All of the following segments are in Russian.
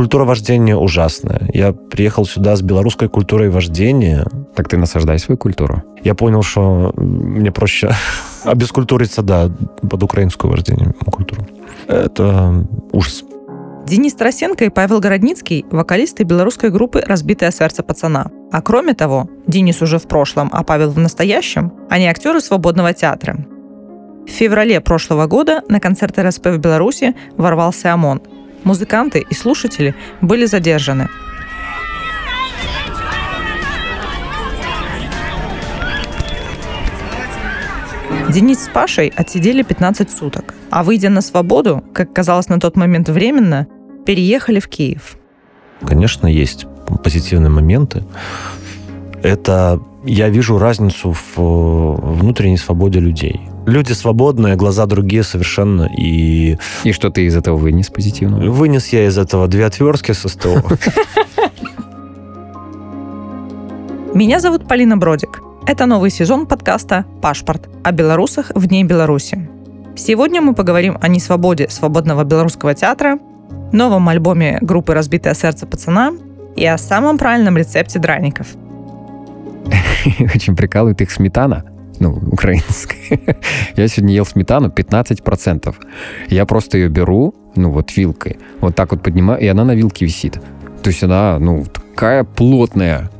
Культура вождения ужасная. Я приехал сюда с белорусской культурой вождения. Так ты насаждай свою культуру. Я понял, что мне проще обескультуриться, да, под украинскую вождение культуру. Это ужас. Денис Тарасенко и Павел Городницкий – вокалисты белорусской группы «Разбитое сердце пацана». А кроме того, Денис уже в прошлом, а Павел в настоящем, они актеры свободного театра. В феврале прошлого года на концерт РСП в Беларуси ворвался ОМОН. Музыканты и слушатели были задержаны. Денис с Пашей отсидели 15 суток, а выйдя на свободу, как казалось на тот момент временно, переехали в Киев. Конечно, есть позитивные моменты. Это я вижу разницу в внутренней свободе людей. Люди свободные, глаза другие совершенно. И, и что ты из этого вынес позитивно? Вынес я из этого две отвертки со СТО. Меня зовут Полина Бродик. Это новый сезон подкаста «Пашпорт» о белорусах вне Беларуси. Сегодня мы поговорим о несвободе свободного белорусского театра, новом альбоме группы «Разбитое сердце пацана» и о самом правильном рецепте драников. Очень прикалывает их сметана ну, украинская. Я сегодня ел сметану 15%. Я просто ее беру, ну, вот вилкой, вот так вот поднимаю, и она на вилке висит. То есть она, ну, такая плотная.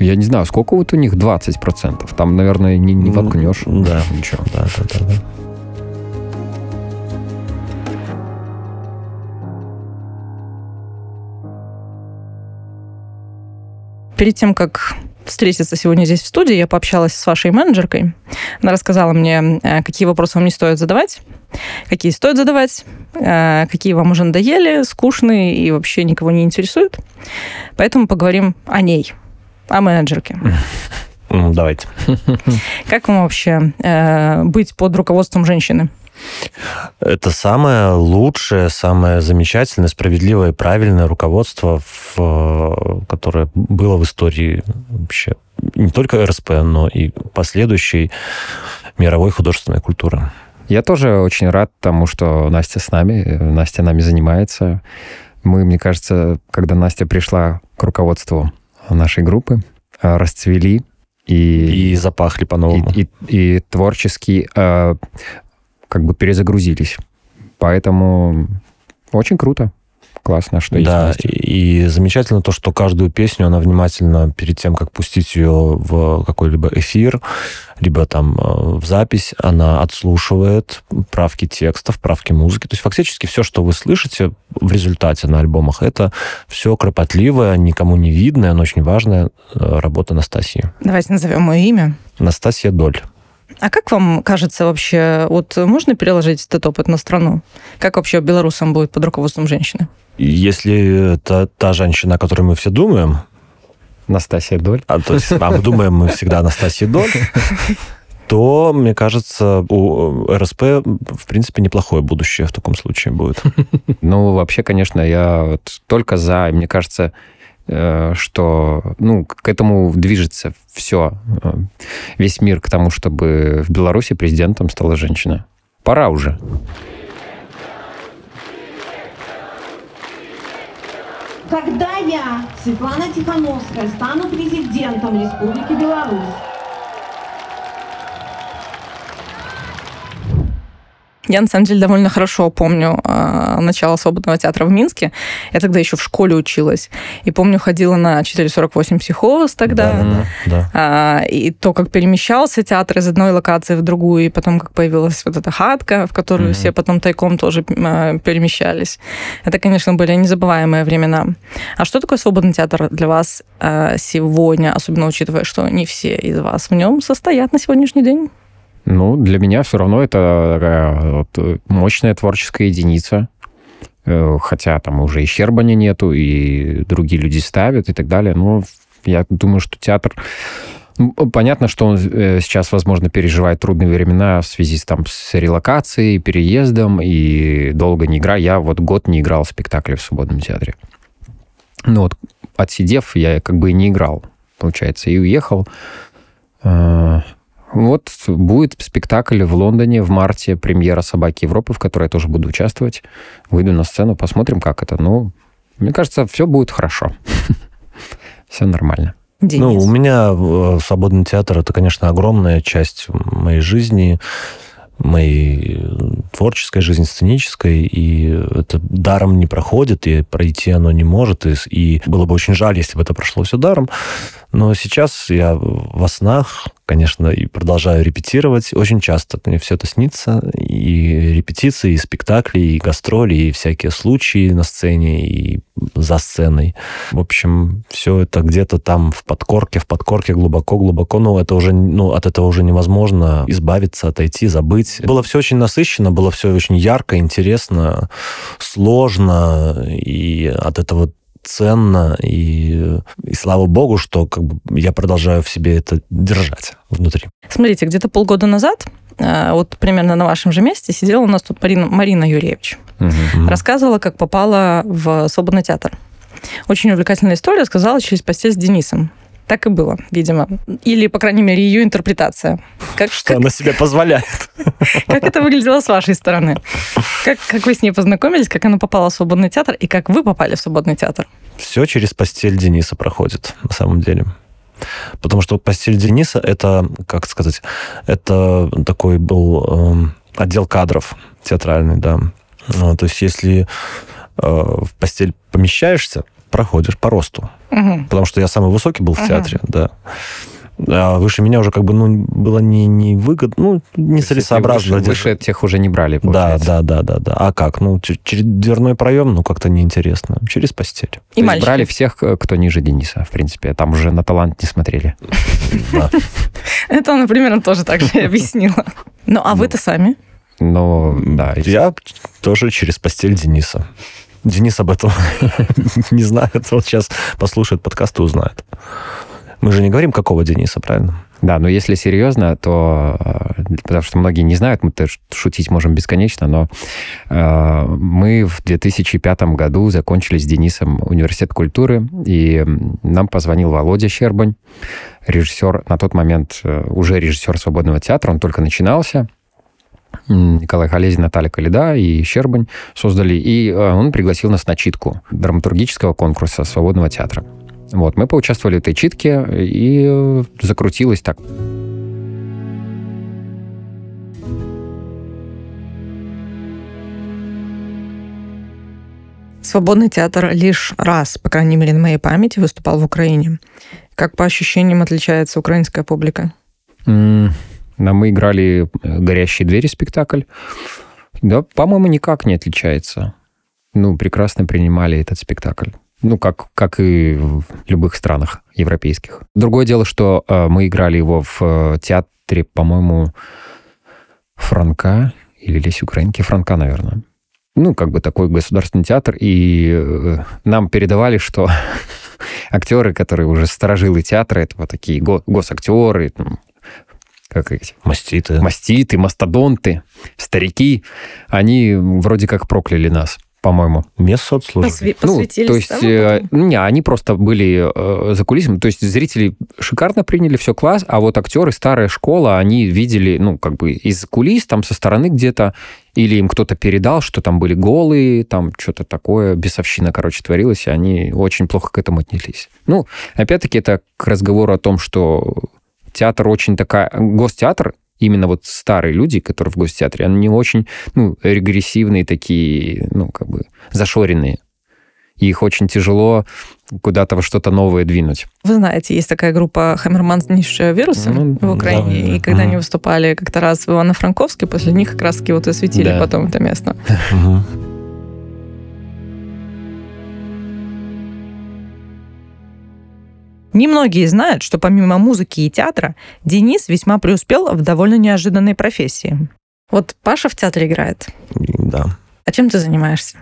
Я не знаю, сколько вот у них 20%. Там, наверное, не, не воткнешь. Да, ничего, да, да, да. да. Перед тем, как встретиться сегодня здесь в студии, я пообщалась с вашей менеджеркой. Она рассказала мне, э, какие вопросы вам не стоит задавать, какие стоит задавать, э, какие вам уже надоели, скучные и вообще никого не интересуют. Поэтому поговорим о ней, о менеджерке. Давайте. Как вам вообще э, быть под руководством женщины? Это самое лучшее, самое замечательное, справедливое и правильное руководство, в, которое было в истории вообще не только РСП, но и последующей мировой художественной культуры. Я тоже очень рад тому, что Настя с нами, Настя нами занимается. Мы, мне кажется, когда Настя пришла к руководству нашей группы, расцвели и, и запахли по-новому. И, и, и творчески э, как бы перезагрузились. Поэтому очень круто. Классно, что да, есть. и замечательно то, что каждую песню она внимательно перед тем, как пустить ее в какой-либо эфир, либо там э, в запись, она отслушивает правки текстов, правки музыки. То есть фактически все, что вы слышите в результате на альбомах, это все кропотливое, никому не видное, но очень важная э, работа Анастасии. Давайте назовем мое имя. Настасья Доль. А как вам кажется вообще, вот можно переложить этот опыт на страну? Как вообще белорусам будет под руководством женщины? Если это та женщина, о которой мы все думаем, Настасья Доль. А, то есть, а мы думаем, мы всегда Анастасия Доль, то, мне кажется, у РСП, в принципе, неплохое будущее в таком случае будет. Ну, вообще, конечно, я вот только за, мне кажется, Э, что ну, к этому движется все, э, весь мир к тому, чтобы в Беларуси президентом стала женщина. Пора уже. Когда я, Светлана Тихановская, стану президентом Республики Беларусь, Я, на самом деле, довольно хорошо помню э, начало свободного театра в Минске. Я тогда еще в школе училась. И помню, ходила на 448 психоз тогда. Да, да, да. А, и то, как перемещался театр из одной локации в другую, и потом, как появилась вот эта хатка, в которую mm-hmm. все потом тайком тоже э, перемещались. Это, конечно, были незабываемые времена. А что такое свободный театр для вас э, сегодня, особенно учитывая, что не все из вас в нем состоят на сегодняшний день? Ну, для меня все равно это такая вот э, мощная творческая единица. Э, хотя там уже и Щербани нету, и другие люди ставят и так далее. Но я думаю, что театр... Ну, понятно, что он э, сейчас, возможно, переживает трудные времена в связи с, там, с релокацией, переездом, и долго не играю. Я вот год не играл в спектакле в свободном театре. Ну вот, отсидев, я как бы и не играл, получается, и уехал. Вот будет спектакль в Лондоне в марте, премьера «Собаки Европы», в которой я тоже буду участвовать. Выйду на сцену, посмотрим, как это. Ну, Мне кажется, все будет хорошо. Все нормально. Денис. Ну, у меня э, свободный театр это, конечно, огромная часть моей жизни моей творческой жизни, сценической, и это даром не проходит, и пройти оно не может, и, и было бы очень жаль, если бы это прошло все даром. Но сейчас я во снах, конечно, и продолжаю репетировать. Очень часто мне все это снится. И репетиции, и спектакли, и гастроли, и всякие случаи на сцене, и за сценой. В общем, все это где-то там в подкорке, в подкорке глубоко-глубоко. Но это уже, ну, от этого уже невозможно избавиться, отойти, забыть. Было все очень насыщенно, было все очень ярко, интересно, сложно. И от этого ценно, и, и слава богу, что как бы я продолжаю в себе это держать внутри. Смотрите, где-то полгода назад, э, вот примерно на вашем же месте, сидела у нас тут Марина, Марина Юрьевич. Угу. Рассказывала, как попала в свободный театр. Очень увлекательная история, сказала через постель с Денисом. Так и было, видимо. Или, по крайней мере, ее интерпретация. Как, что как... она себе позволяет. Как это выглядело с вашей стороны? Как, как вы с ней познакомились, как она попала в свободный театр и как вы попали в свободный театр? Все через постель Дениса проходит, на самом деле. Потому что постель Дениса это, как сказать, это такой был э, отдел кадров театральный, да. Ну, то есть если э, в постель помещаешься, проходишь по росту. Угу. Потому что я самый высокий был в угу. театре, да. А выше меня уже как бы ну, было не, не выгодно, ну, нецелесообразно. Выше, выше тех уже не брали, получается. Да, да, да, да, да. А как? Ну, через дверной проем, ну, как-то неинтересно. Через постель. И То брали всех, кто ниже Дениса, в принципе. Там уже на талант не смотрели. Это она примерно тоже так же объяснила. Ну, а вы-то сами? Ну, да. Я тоже через постель Дениса. Денис об этом не знает. Вот сейчас послушает подкаст и узнает. Мы же не говорим, какого Дениса, правильно? Да, но если серьезно, то... Э, потому что многие не знают, мы шутить можем бесконечно, но э, мы в 2005 году закончили с Денисом университет культуры, и нам позвонил Володя Щербань, режиссер, на тот момент э, уже режиссер «Свободного театра», он только начинался, Николай Халезин, Наталья Калида и Щербань создали, и э, он пригласил нас на читку драматургического конкурса свободного театра. Вот, мы поучаствовали в этой читке, и закрутилось так. Свободный театр лишь раз, по крайней мере, на моей памяти, выступал в Украине. Как по ощущениям отличается украинская публика? Mm. Мы играли э, «Горящие двери» спектакль. Да, по-моему, никак не отличается. Ну, прекрасно принимали этот спектакль. Ну, как, как и в любых странах европейских. Другое дело, что э, мы играли его в э, театре, по-моему, Франка или Лесь Украинки, Франка, наверное. Ну, как бы такой государственный театр, и э, нам передавали, что актеры, которые уже сторожилы театра, это вот такие го- госактеры, там, как эти... Маститы. Маститы, мастодонты, старики, они вроде как прокляли нас по-моему. Мест соцслужбы. Посве- ну, то есть, э, не, они просто были э, за кулисами. То есть зрители шикарно приняли, все класс, а вот актеры, старая школа, они видели, ну, как бы из кулис, там со стороны где-то, или им кто-то передал, что там были голые, там что-то такое, бесовщина, короче, творилась, и они очень плохо к этому отнеслись. Ну, опять-таки, это к разговору о том, что театр очень такая... Гостеатр, именно вот старые люди, которые в гостеатре, они очень, ну, регрессивные такие, ну, как бы зашоренные. И их очень тяжело куда-то во что-то новое двинуть. Вы знаете, есть такая группа Хаммерман низшие вирусы ну, в Украине, да, и когда mm. они выступали как-то раз в Ивано-Франковске, после них как раз-таки вот осветили да. потом это место. Немногие знают, что помимо музыки и театра, Денис весьма преуспел в довольно неожиданной профессии. Вот Паша в театре играет. Да. А чем ты занимаешься,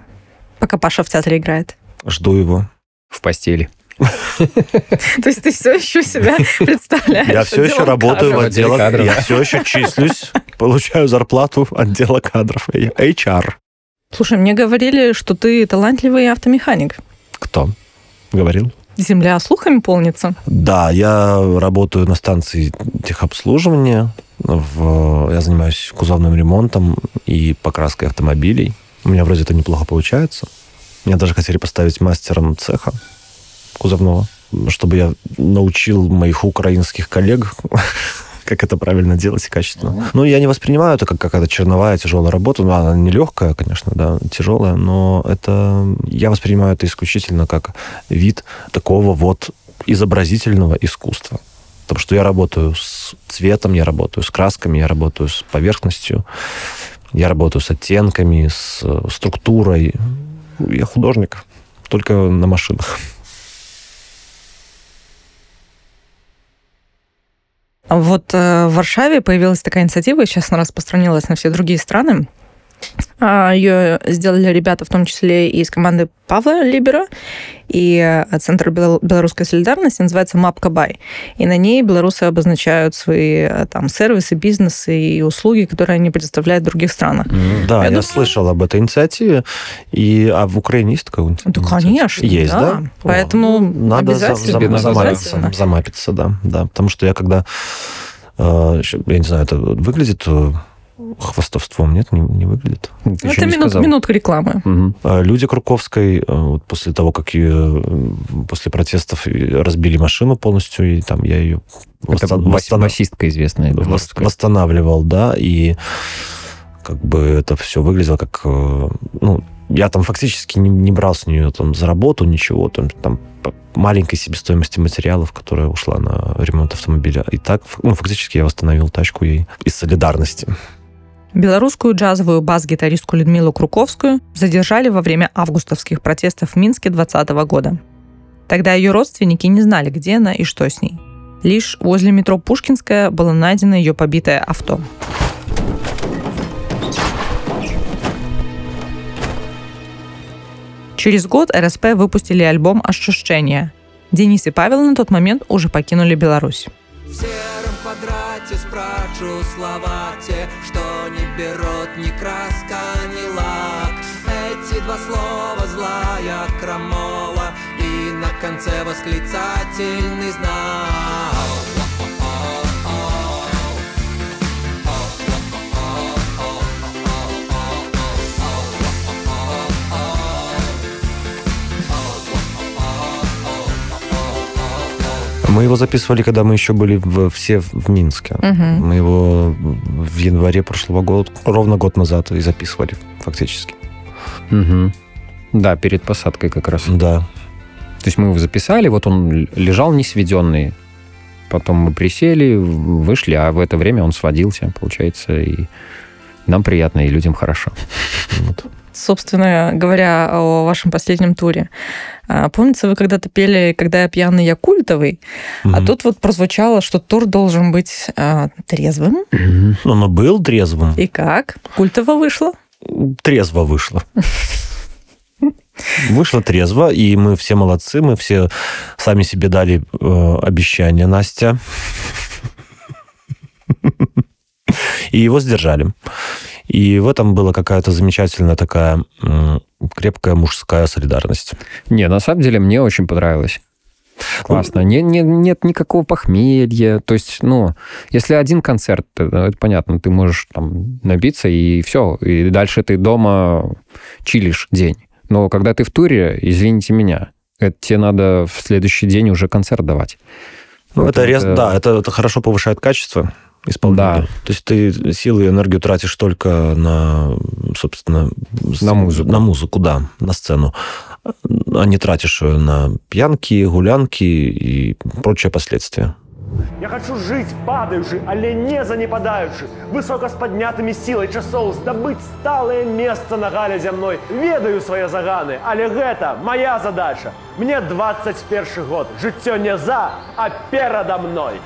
пока Паша в театре играет? Жду его. В постели. То есть ты все еще себя представляешь? Я все еще работаю в отделе кадров. Я все еще числюсь, получаю зарплату отдела кадров. HR. Слушай, мне говорили, что ты талантливый автомеханик. Кто? Говорил? Земля слухами полнится? Да, я работаю на станции техобслуживания. В... Я занимаюсь кузовным ремонтом и покраской автомобилей. У меня вроде это неплохо получается. Меня даже хотели поставить мастером цеха кузовного, чтобы я научил моих украинских коллег как это правильно делать и качественно. Ну, я не воспринимаю это как какая-то черновая тяжелая работа. Ну, она не легкая, конечно, да, тяжелая, но это... Я воспринимаю это исключительно как вид такого вот изобразительного искусства. Потому что я работаю с цветом, я работаю с красками, я работаю с поверхностью, я работаю с оттенками, с структурой. Я художник, только на машинах. Вот э, в Варшаве появилась такая инициатива, и сейчас она распространилась на все другие страны. А, Ее сделали ребята, в том числе и из команды Павла Либера, и э, Центр белорусской солидарности называется Мапка Бай. И на ней белорусы обозначают свои э, там сервисы, бизнесы и услуги, которые они предоставляют в других странах. Да, я, я думаю... слышал об этой инициативе. И, а в Украине есть такая инициатива? Да, конечно. Есть, да? да? Поэтому О, надо обязательно, за, замапиться, замапиться, да, да. Потому что я когда я не знаю, это выглядит хвастовством, нет, не, не выглядит. Ты Это не минут, минутка рекламы. Угу. Люди Круковской, вот после того, как ее, после протестов разбили машину полностью, и там я ее Это восстанов... басистка известная. Восстанавливал, да, и как бы это все выглядело как... Э, ну, я там фактически не, не брал с нее там за работу ничего, там, там маленькой себестоимости материалов, которая ушла на ремонт автомобиля. И так, ну, фактически я восстановил тачку ей из солидарности. Белорусскую джазовую бас-гитаристку Людмилу Круковскую задержали во время августовских протестов в Минске 2020 года. Тогда ее родственники не знали, где она и что с ней. Лишь возле метро Пушкинская было найдено ее побитое авто. Через год РСП выпустили альбом «Ощущение». Денис и Павел на тот момент уже покинули Беларусь. В сером квадрате спрачу слова те, что не берут ни краска, ни лак. Эти два слова злая крамола и на конце восклицательный знак. Мы его записывали, когда мы еще были в, все в Минске. Угу. Мы его в январе прошлого года, ровно год назад, и записывали фактически. Угу. Да, перед посадкой как раз. Да. То есть мы его записали, вот он лежал не сведенный. Потом мы присели, вышли, а в это время он сводился, получается, и нам приятно, и людям хорошо. Вот собственно говоря, о вашем последнем туре. А, помнится, вы когда-то пели «Когда я пьяный, я культовый», угу. а тут вот прозвучало, что тур должен быть а, трезвым. Угу. Он был трезвым. И как? Культово вышло? Трезво вышло. Вышло трезво, и мы все молодцы, мы все сами себе дали э, обещание, Настя. И его сдержали. И в этом была какая-то замечательная такая крепкая мужская солидарность. Не, на самом деле мне очень понравилось. Классно. Не, не, нет никакого похмелья. То есть, ну, если один концерт, это, это понятно, ты можешь там набиться и все. И дальше ты дома чилишь день. Но когда ты в туре, извините меня, это тебе надо в следующий день уже концерт давать. Ну, это, это, да, это, это хорошо повышает качество исполнения. Да. То есть ты силы и энергию тратишь только на, собственно, на музыку. На музыку, да, на сцену. А не тратишь ее на пьянки, гулянки и прочие последствия. Я хочу жить падаючы, але не занепадаючы, высока с поднятымі сілай часоў здабыць сталае месца на гале зямной. Ведаю свае заганы, але гэта моя задача. Мне 21 год, жыццё не за, а перада мной.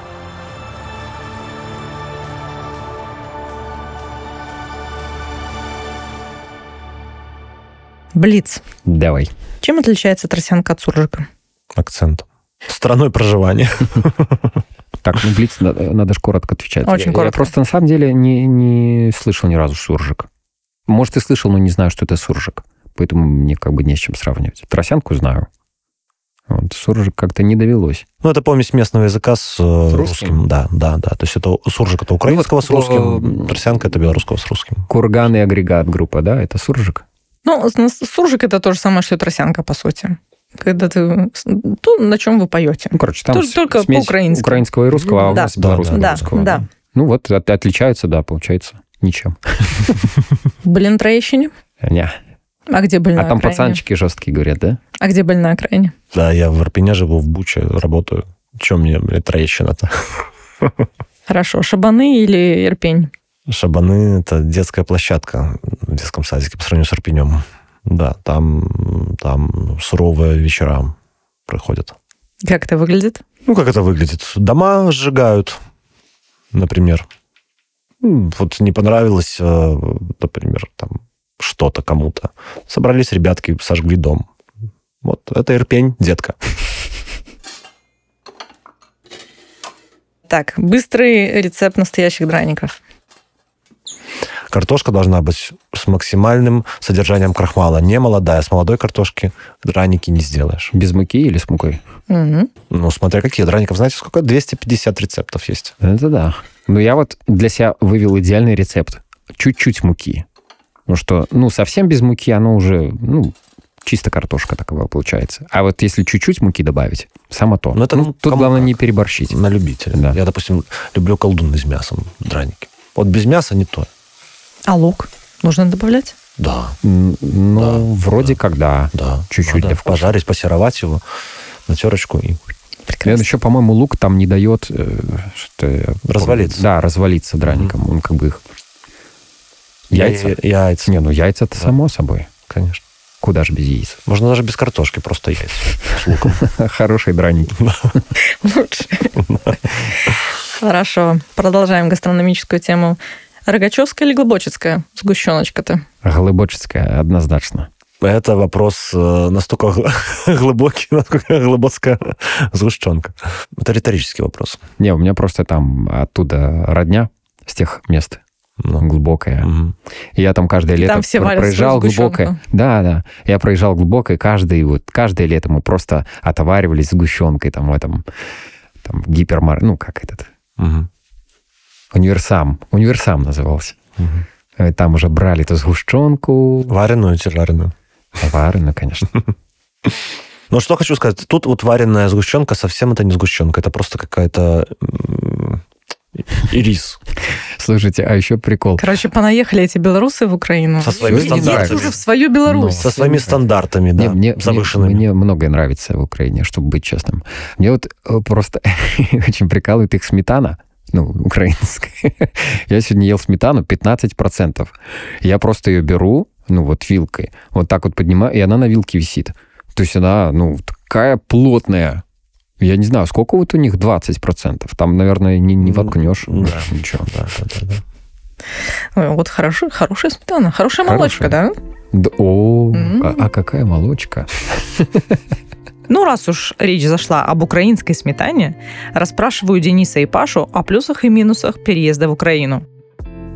Блиц. Давай. Чем отличается тросянка от суржика? Акцент. Страной проживания. Так, ну Блиц, надо же коротко отвечать. Очень я, коротко. Я просто на самом деле не, не слышал ни разу суржик. Может, и слышал, но не знаю, что это суржик. Поэтому мне как бы не с чем сравнивать. Тросянку знаю. Вот, суржик как-то не довелось. Ну, это помесь местного языка с, э, с русским. русским. Да, да, да. То есть это суржик это украинского ну, вот, с русским, тросянка это белорусского с русским. Курган и агрегат группа, да, это суржик? Ну, суржик это то же самое, что и тросянка, по сути. Когда ты... То, на чем вы поете. Ну, короче, там только по-украински. украинского и русского, а у да. нас белорусского да, и русского. Да. Ну вот, от, отличаются, да, получается, ничем. Были на Троещине? Не. А где были А на там окраине? пацанчики жесткие говорят, да? А где были на окраине? Да, я в Ирпене живу, в Буче работаю. Чем мне, блядь, Троещина-то? Хорошо. Шабаны или Ирпень? Шабаны – это детская площадка в детском садике по сравнению с Ирпенем. Да, там, там суровые вечера проходят. Как это выглядит? Ну, как это выглядит? Дома сжигают, например. Вот не понравилось, э, например, там что-то кому-то. Собрались ребятки, сожгли дом. Вот это Ирпень, детка. Так, быстрый рецепт настоящих драников. Картошка должна быть с максимальным содержанием крахмала. Не молодая, с молодой картошки драники не сделаешь. Без муки или с мукой? Мгм. Ну, смотря какие. Драников, знаете, сколько? 250 рецептов есть. Это да. Но я вот для себя вывел идеальный рецепт. Чуть-чуть муки. Ну что, ну, совсем без муки оно уже, ну, чисто картошка такова получается. А вот если чуть-чуть муки добавить, само то. Ну, это, ну, тут кому главное как. не переборщить. На любителя. Да. Я, допустим, люблю колдуны с мясом, драники. Вот без мяса не то. А лук нужно добавлять? Да, Ну, Да, вроде как да. да. Чуть-чуть Надо для вкуса. Пожарить, пассеровать его на терочку и Нет, еще, по-моему, лук там не дает э, что помню. Развалиться. Да, развалиться драником. Он как бы их... Яйца? Я- яйца, Не, ну яйца-то Да. само собой. конечно. Куда же без яиц? Можно даже без картошки, просто яйца с луком. Хорошие драники. Лучше. Хорошо. Продолжаем гастрономическую тему. Рогачевская или Глубочецкая сгущеночка-то? Глыбочецкая, однозначно. Это вопрос э, настолько гл- глубокий, насколько глубокая сгущенка. Это риторический вопрос. Не, у меня просто там оттуда родня с тех мест Ну, глубокая. И я там каждое лето Там все проезжал глубокое. Да, да. Я проезжал глубокое, каждый вот каждое лето мы просто отоваривались сгущенкой там в этом там гипермар, ну как этот Мгм. Универсам, универсам назывался. Э, Там уже брали эту сгущенку, Вареную или жареную? вареную, конечно. Ну, что хочу сказать. Тут вот вареная сгущенка совсем это не сгущенка. Это просто какая-то и рис. Слушайте, а еще прикол. Короче, понаехали эти белорусы в Украину. Со своими Едите стандартами. уже в свою Беларусь. Со своими стандартами, да, Мне, мне, завышенными. мне, мне многое нравится в Украине, чтобы быть честным. Мне вот э, просто очень прикалывает их сметана, ну, украинская. Я сегодня ел сметану 15%. Я просто ее беру, ну, вот вилкой, вот так вот поднимаю, и она на вилке висит. То есть она, ну, такая плотная. Я не знаю, сколько вот у них 20%. Там, наверное, не, не воткнешь. Да. Ничего. Да, да, да, да. Ой, вот хорошая, хорошая сметана, хорошая молочка, да? Да, о, М. а, а какая молочка? Ну, раз уж речь зашла об украинской сметане, расспрашиваю Дениса и Пашу о плюсах и минусах переезда в Украину.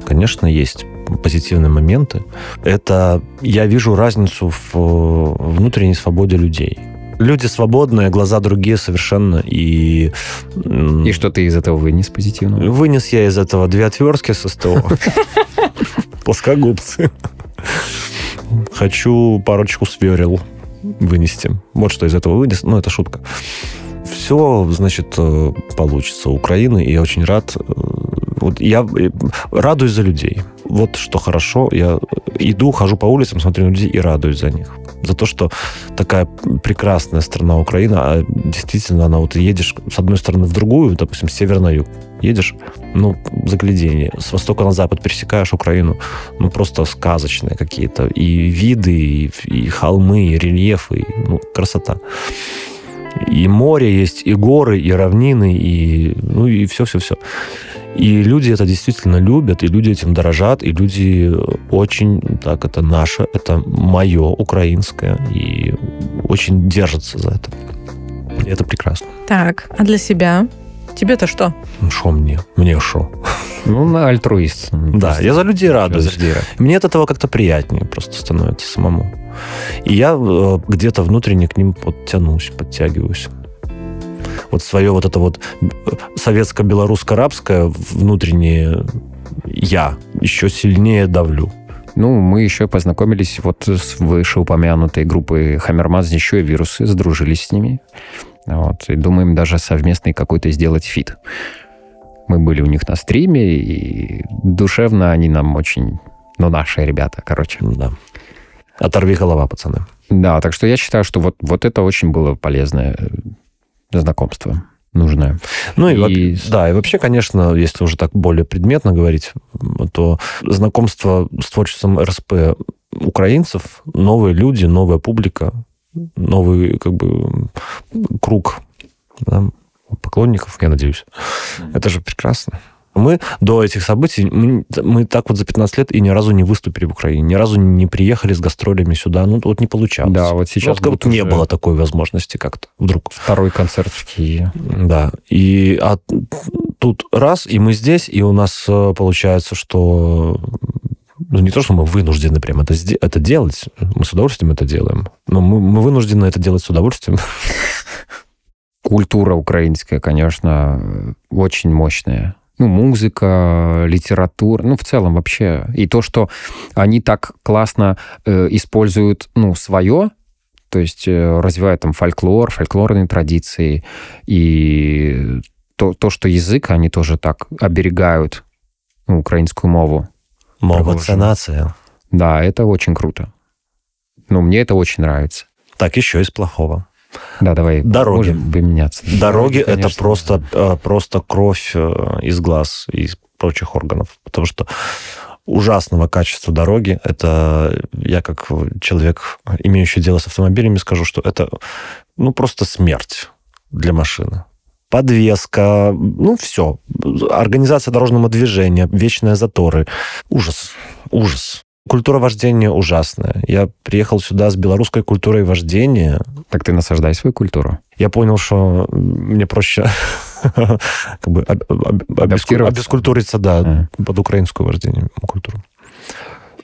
Конечно, есть позитивные моменты. Это я вижу разницу в э, внутренней свободе людей. Люди свободные, глаза другие совершенно. И, И что ты из этого вынес позитивного? Вынес я из этого две отвертки со СТО. Плоскогубцы. Хочу парочку сверил вынести. Вот что из этого вынес. Ну, это шутка. Все, значит, э, получится у Украины, и я очень рад. э, Вот я э, радуюсь за людей. Вот что хорошо. Я иду, хожу по улицам, смотрю на людей и радуюсь за них. За то, что такая прекрасная страна Украина, а действительно она вот едешь с одной стороны в другую, допустим, с севера на юг, едешь, ну, заглядение, с востока на запад пересекаешь Украину, ну, просто сказочные какие-то и виды, и, и холмы, и рельефы, и, ну, красота. И море есть, и горы, и равнины, и, ну, и все-все-все. И люди это действительно любят, и люди этим дорожат, и люди очень, так, это наше, это мое, украинское, и очень держатся за это. И это прекрасно. Так, а для себя? Тебе-то что? Ну, Шо мне? Мне шо? Ну, на альтруист. Да, я за людей радуюсь. За людей рад. Мне от этого как-то приятнее просто становится самому. И я э, где-то внутренне к ним вот тянусь, подтягиваюсь. Вот свое вот это вот э, советско-белорусско-арабское внутреннее я еще сильнее давлю. Ну, мы еще познакомились вот с вышеупомянутой группой Хаммермаз, еще и вирусы, сдружились с ними. Вот, и думаем даже совместный какой-то сделать фит. Мы были у них на стриме, и душевно они нам очень... Ну, наши ребята, короче. Да. Оторви голова, пацаны. Да, так что я считаю, что вот, вот это очень было полезное э, знакомство нужное. Ну и, и да, и вообще, конечно, если уже так более предметно говорить, то знакомство с творчеством РСП украинцев, новые люди, новая публика, новый как бы круг да, поклонников, я надеюсь. Это же прекрасно. Мы до этих событий, мы, мы так вот за 15 лет и ни разу не выступили в Украине, ни разу не приехали с гастролями сюда. Ну, вот не получалось. Да, вот сейчас... Ну, вот не было такой возможности как-то вдруг. Второй концерт в Киеве. Да. И а тут раз, и мы здесь, и у нас э, получается, что ну, не то, что мы вынуждены прям это, это делать, мы с удовольствием это делаем, но мы, мы вынуждены это делать с удовольствием. Культура украинская, конечно, очень мощная ну, музыка, литература, ну, в целом вообще. И то, что они так классно э, используют, ну, свое, то есть э, развивают там фольклор, фольклорные традиции, и то, то, что язык они тоже так оберегают, ну, украинскую мову. Мова — нация. Да, это очень круто. Ну, мне это очень нравится. Так, еще из плохого. Да, давай. Дороги. Можем выменяться. Дороги, Дороги это просто, э, просто кровь э, из глаз и из прочих органов. Потому что ужасного качества дороги. Это я как человек, имеющий дело с автомобилями, скажу, что это ну просто смерть для машины. Подвеска, ну все. Организация дорожного движения, вечные заторы. Ужас, ужас. Культура вождения ужасная. Я приехал сюда с белорусской культурой вождения. Так ты насаждай свою культуру. Я понял, что мне проще как бы обескультуриться, да, а. под украинскую вождение культуру.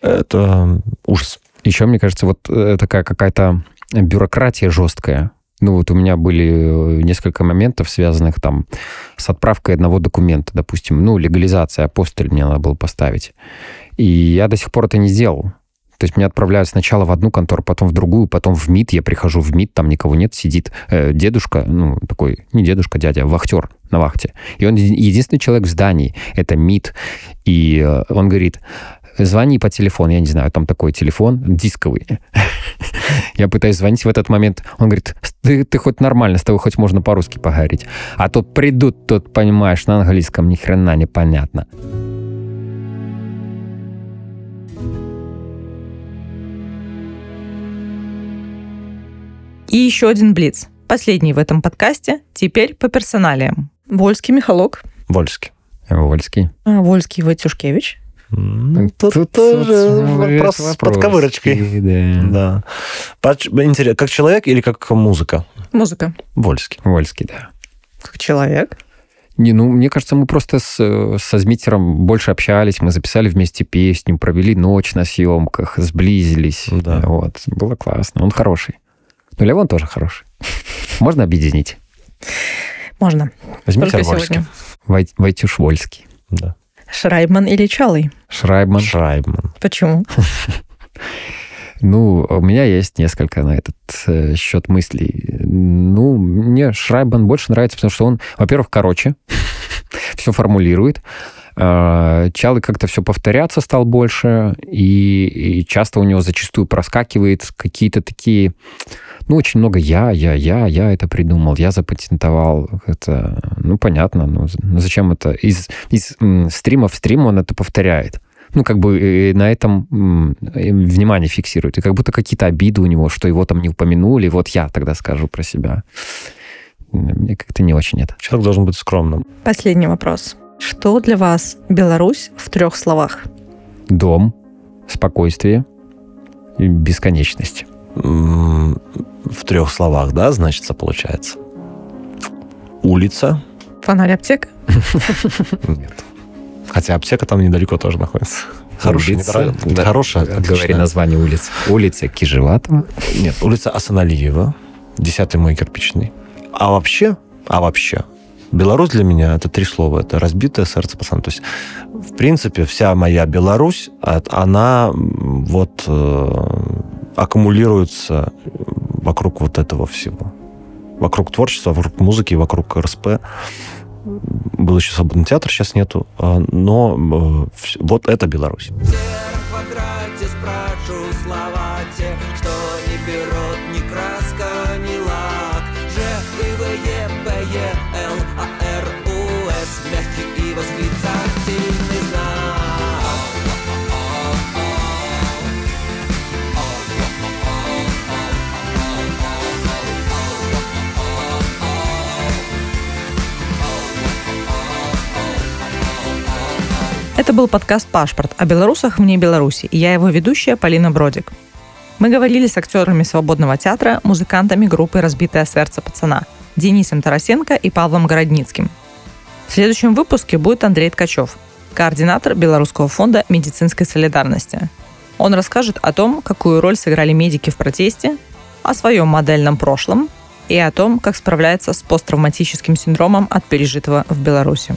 Это ужас. Еще, мне кажется, вот э, такая какая-то бюрократия жесткая. Ну, вот у меня были э, несколько моментов, связанных там с отправкой одного документа, допустим, ну, легализация, апостоль мне надо было поставить. И я до сих пор это не сделал. То есть меня отправляют сначала в одну контору, потом в другую, потом в МИД. Я прихожу в МИД, там никого нет, сидит э, дедушка, ну, такой, не дедушка, дядя, вахтер на вахте. И он единственный человек в здании, это МИД. И э, он говорит, звони по телефону, я не знаю, там такой телефон дисковый. Я пытаюсь звонить в этот момент. Он говорит, ты, ты хоть нормально, с тобой хоть можно по-русски поговорить. А тут придут, тут, понимаешь, на английском ни хрена непонятно. И еще один блиц. Последний в этом подкасте. Теперь по персоналиям. Вольский Михалок. Вольский. Вольский. А, Вольский Ватюшкевич. Тут, тут тоже вопрос с подковырочкой. Да. да. Интересно, как человек или как музыка? Музыка. Вольский. Вольский, да. Как человек? Не, ну, мне кажется, мы просто с, со Змитером больше общались, мы записали вместе песню, провели ночь на съемках, сблизились. Да. Вот, было классно. Он хороший. Ну, Левон тоже хороший. Можно объединить? Можно. Возьмите Вольский. Вой, Войтюш Вольский. Да. Шрайбман или Чалый? Шрайбман. Шрайбман. Почему? Ну, у меня есть несколько на этот э, счет мыслей. Ну, мне Шрайбман больше нравится, потому что он, во-первых, короче, все формулирует. Э, Чалы как-то все повторяться стал больше, и, и часто у него зачастую проскакивает какие-то такие ну, очень много я, я, я, я это придумал, я запатентовал. Это, ну, понятно, ну, ну зачем это? Из, из стрима в стрим он это повторяет. Ну, как бы э, на этом внимание фиксирует. И как будто какие-то обиды у него, что его там не упомянули, вот я тогда скажу про себя. Мне как-то не очень это. Человек должен быть скромным. Последний вопрос. Что для вас Беларусь в трех словах? Дом, спокойствие и бесконечность в трех словах, да, значится, получается? Улица. Фонарь аптека? Нет. Хотя аптека там недалеко тоже находится. Хорошая, улица, да, хорошая. Говори название улиц. Улица Кижеватова. Нет, улица Асаналиева. Десятый мой кирпичный. А вообще, а вообще, Беларусь для меня это три слова. Это разбитое сердце пацана. То есть, в принципе, вся моя Беларусь, она вот э, аккумулируется вокруг вот этого всего. Вокруг творчества, вокруг музыки, вокруг РСП. Был еще свободный театр, сейчас нету. А, но э, вот это Беларусь. Был подкаст «Пашпорт» о белорусах вне Беларуси, и я его ведущая Полина Бродик. Мы говорили с актерами свободного театра, музыкантами группы «Разбитое сердце пацана» Денисом Тарасенко и Павлом Городницким. В следующем выпуске будет Андрей Ткачев, координатор Белорусского фонда медицинской солидарности. Он расскажет о том, какую роль сыграли медики в протесте, о своем модельном прошлом и о том, как справляется с посттравматическим синдромом от пережитого в Беларуси.